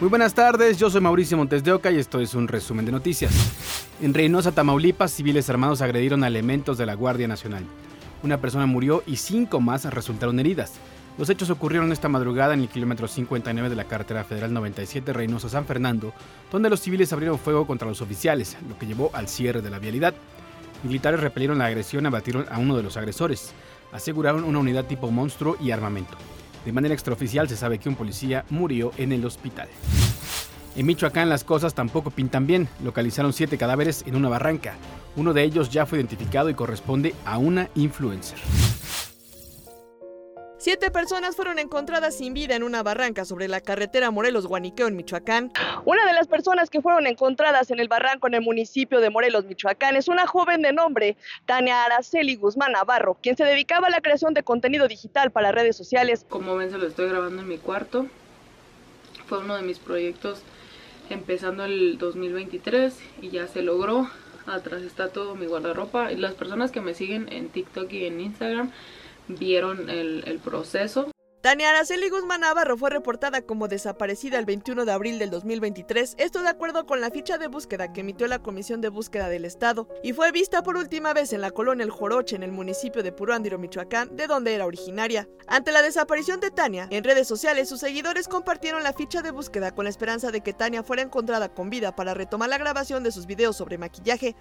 Muy buenas tardes, yo soy Mauricio Montes de Oca y esto es un resumen de noticias. En Reynosa, Tamaulipas, civiles armados agredieron a elementos de la Guardia Nacional. Una persona murió y cinco más resultaron heridas. Los hechos ocurrieron esta madrugada en el kilómetro 59 de la carretera federal 97 Reynosa-San Fernando, donde los civiles abrieron fuego contra los oficiales, lo que llevó al cierre de la vialidad. Militares repelieron la agresión y abatieron a uno de los agresores. Aseguraron una unidad tipo monstruo y armamento. De manera extraoficial se sabe que un policía murió en el hospital. En Michoacán las cosas tampoco pintan bien. Localizaron siete cadáveres en una barranca. Uno de ellos ya fue identificado y corresponde a una influencer. Siete personas fueron encontradas sin vida en una barranca sobre la carretera Morelos-Guaniqueo en Michoacán. Una de las personas que fueron encontradas en el barranco en el municipio de Morelos, Michoacán, es una joven de nombre Tania Araceli Guzmán Navarro, quien se dedicaba a la creación de contenido digital para redes sociales. Como ven, se lo estoy grabando en mi cuarto. Fue uno de mis proyectos empezando el 2023 y ya se logró. Atrás está todo mi guardarropa. Las personas que me siguen en TikTok y en Instagram vieron el, el proceso. Tania Araceli Guzmán Navarro fue reportada como desaparecida el 21 de abril del 2023, esto de acuerdo con la ficha de búsqueda que emitió la Comisión de Búsqueda del Estado, y fue vista por última vez en la colonia El Joroche en el municipio de Puruándiro, Michoacán, de donde era originaria. Ante la desaparición de Tania, en redes sociales sus seguidores compartieron la ficha de búsqueda con la esperanza de que Tania fuera encontrada con vida para retomar la grabación de sus videos sobre maquillaje.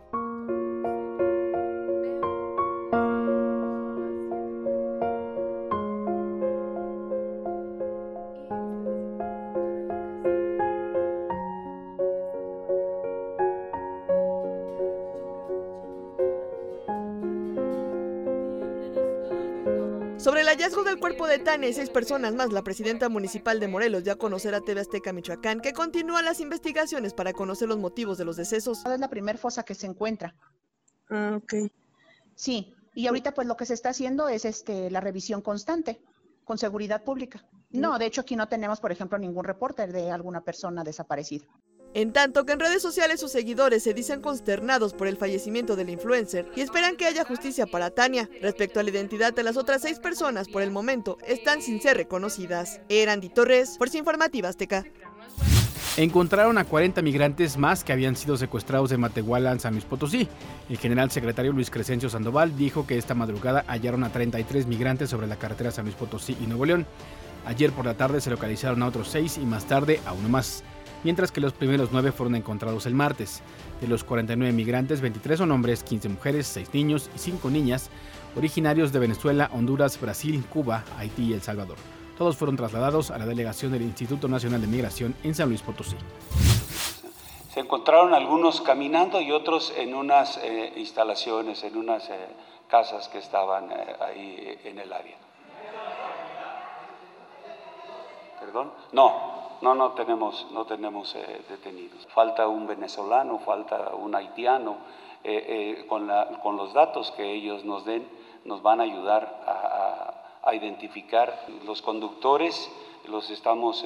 Sobre el hallazgo del cuerpo de Tania y seis personas más, la presidenta municipal de Morelos dio a conocer a TV Azteca Michoacán que continúan las investigaciones para conocer los motivos de los decesos. Es la primera fosa que se encuentra. Ah, ok. Sí, y ahorita pues lo que se está haciendo es este la revisión constante con seguridad pública. No, de hecho aquí no tenemos, por ejemplo, ningún reporte de alguna persona desaparecida. En tanto que en redes sociales sus seguidores se dicen consternados por el fallecimiento del influencer y esperan que haya justicia para Tania. Respecto a la identidad de las otras seis personas, por el momento están sin ser reconocidas. Erandi Torres, Fuerza Informativa Azteca. Encontraron a 40 migrantes más que habían sido secuestrados en Matehuala, en San Luis Potosí. El general secretario Luis Crescencio Sandoval dijo que esta madrugada hallaron a 33 migrantes sobre la carretera San Luis Potosí y Nuevo León. Ayer por la tarde se localizaron a otros seis y más tarde a uno más mientras que los primeros nueve fueron encontrados el martes. De los 49 migrantes, 23 son hombres, 15 mujeres, 6 niños y 5 niñas, originarios de Venezuela, Honduras, Brasil, Cuba, Haití y El Salvador. Todos fueron trasladados a la delegación del Instituto Nacional de Migración en San Luis Potosí. Se encontraron algunos caminando y otros en unas eh, instalaciones, en unas eh, casas que estaban eh, ahí en el área. ¿Perdón? No, no, no tenemos, no tenemos eh, detenidos. Falta un venezolano, falta un haitiano. Eh, eh, con, los datos que ellos nos den, nos van a ayudar a identificar los conductores. Los estamos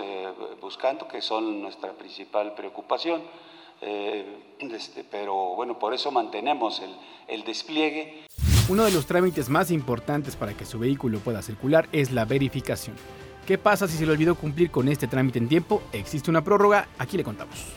buscando, que son nuestra principal preocupación. Este, pero bueno, por eso mantenemos el, el despliegue. Uno de los trámites más importantes para que su vehículo pueda circular es la verificación. ¿Qué pasa si se le olvidó cumplir con este trámite en tiempo? ¿Existe una prórroga? Aquí le contamos.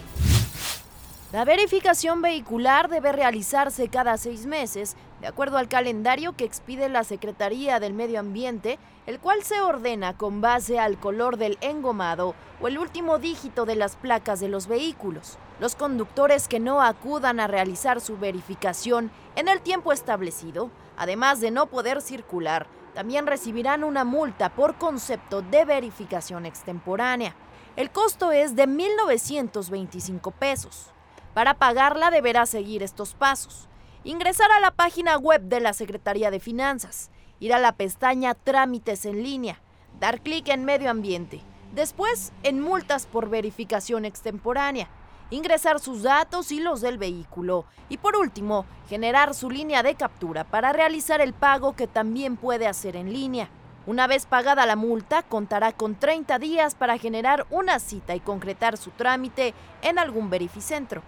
La verificación vehicular debe realizarse cada seis meses, de acuerdo al calendario que expide la Secretaría del Medio Ambiente, el cual se ordena con base al color del engomado o el último dígito de las placas de los vehículos. Los conductores que no acudan a realizar su verificación en el tiempo establecido, además de no poder circular, también recibirán una multa por concepto de verificación extemporánea. El costo es de 1.925 pesos. Para pagarla deberá seguir estos pasos. Ingresar a la página web de la Secretaría de Finanzas, ir a la pestaña Trámites en línea, dar clic en Medio Ambiente, después en Multas por verificación extemporánea, ingresar sus datos y los del vehículo y por último, generar su línea de captura para realizar el pago que también puede hacer en línea. Una vez pagada la multa, contará con 30 días para generar una cita y concretar su trámite en algún verificentro.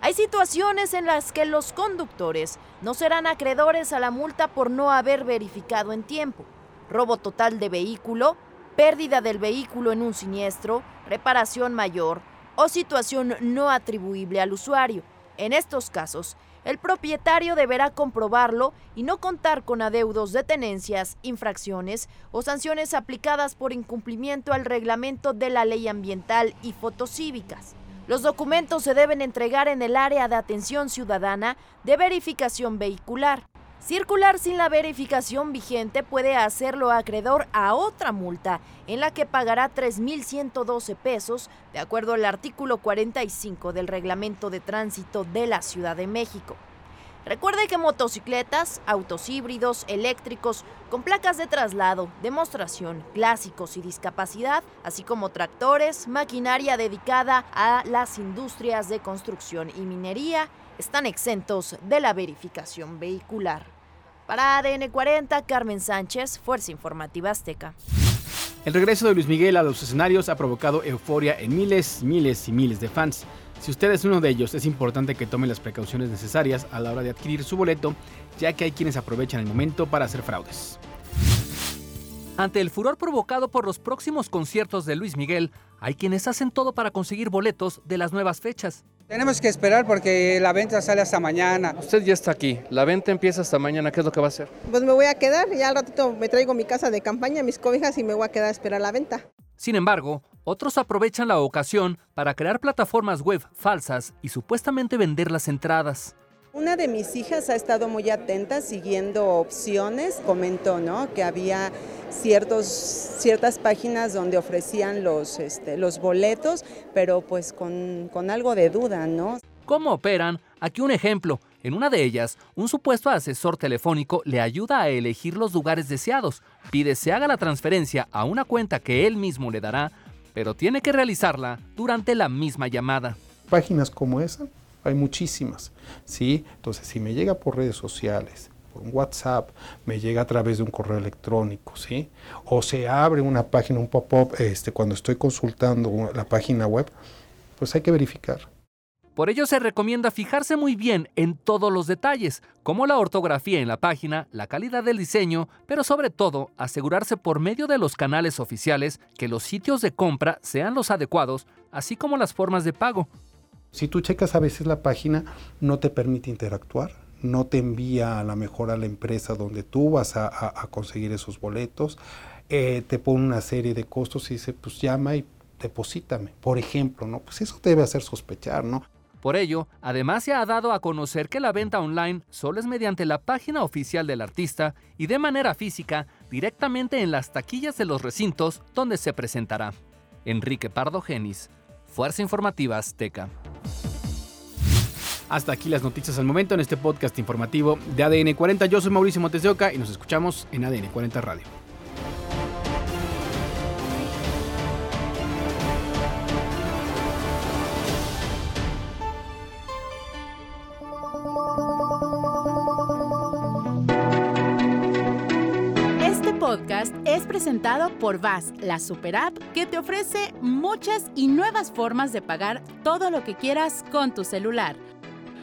Hay situaciones en las que los conductores no serán acreedores a la multa por no haber verificado en tiempo. Robo total de vehículo, pérdida del vehículo en un siniestro, reparación mayor o situación no atribuible al usuario. En estos casos, el propietario deberá comprobarlo y no contar con adeudos de tenencias, infracciones o sanciones aplicadas por incumplimiento al reglamento de la ley ambiental y fotocívicas. Los documentos se deben entregar en el área de atención ciudadana de verificación vehicular. Circular sin la verificación vigente puede hacerlo acreedor a otra multa, en la que pagará 3.112 pesos, de acuerdo al artículo 45 del Reglamento de Tránsito de la Ciudad de México. Recuerde que motocicletas, autos híbridos, eléctricos, con placas de traslado, demostración, clásicos y discapacidad, así como tractores, maquinaria dedicada a las industrias de construcción y minería, están exentos de la verificación vehicular. Para ADN 40, Carmen Sánchez, Fuerza Informativa Azteca. El regreso de Luis Miguel a los escenarios ha provocado euforia en miles, miles y miles de fans. Si usted es uno de ellos, es importante que tome las precauciones necesarias a la hora de adquirir su boleto, ya que hay quienes aprovechan el momento para hacer fraudes. Ante el furor provocado por los próximos conciertos de Luis Miguel, hay quienes hacen todo para conseguir boletos de las nuevas fechas. Tenemos que esperar porque la venta sale hasta mañana. Usted ya está aquí, la venta empieza hasta mañana, ¿qué es lo que va a hacer? Pues me voy a quedar, ya al ratito me traigo mi casa de campaña, mis cobijas y me voy a quedar a esperar la venta. Sin embargo, otros aprovechan la ocasión para crear plataformas web falsas y supuestamente vender las entradas. Una de mis hijas ha estado muy atenta siguiendo opciones, comentó ¿no? que había ciertos, ciertas páginas donde ofrecían los, este, los boletos, pero pues con, con algo de duda, ¿no? ¿Cómo operan? Aquí un ejemplo. En una de ellas, un supuesto asesor telefónico le ayuda a elegir los lugares deseados, pide se haga la transferencia a una cuenta que él mismo le dará, pero tiene que realizarla durante la misma llamada. Páginas como esa hay muchísimas, ¿sí? Entonces, si me llega por redes sociales, por un WhatsApp, me llega a través de un correo electrónico, ¿sí? O se abre una página, un pop-up, este, cuando estoy consultando la página web, pues hay que verificar. Por ello se recomienda fijarse muy bien en todos los detalles, como la ortografía en la página, la calidad del diseño, pero sobre todo asegurarse por medio de los canales oficiales que los sitios de compra sean los adecuados, así como las formas de pago, si tú checas a veces la página, no te permite interactuar, no te envía a la mejor a la empresa donde tú vas a, conseguir esos boletos, eh, te pone una serie de costos y dice, pues llama y deposítame, por ejemplo, ¿no? Pues eso debe hacer sospechar, ¿no? Por ello, además se ha dado a conocer que la venta online solo es mediante la página oficial del artista y de manera física directamente en las taquillas de los recintos donde se presentará. Enrique Pardo Genis, Fuerza Informativa Azteca. Hasta aquí las noticias al momento en este podcast informativo de ADN 40. Yo soy Mauricio Montes de Oca y nos escuchamos en ADN 40 Radio. Este podcast es presentado por VAS, la super app que te ofrece muchas y nuevas formas de pagar todo lo que quieras con tu celular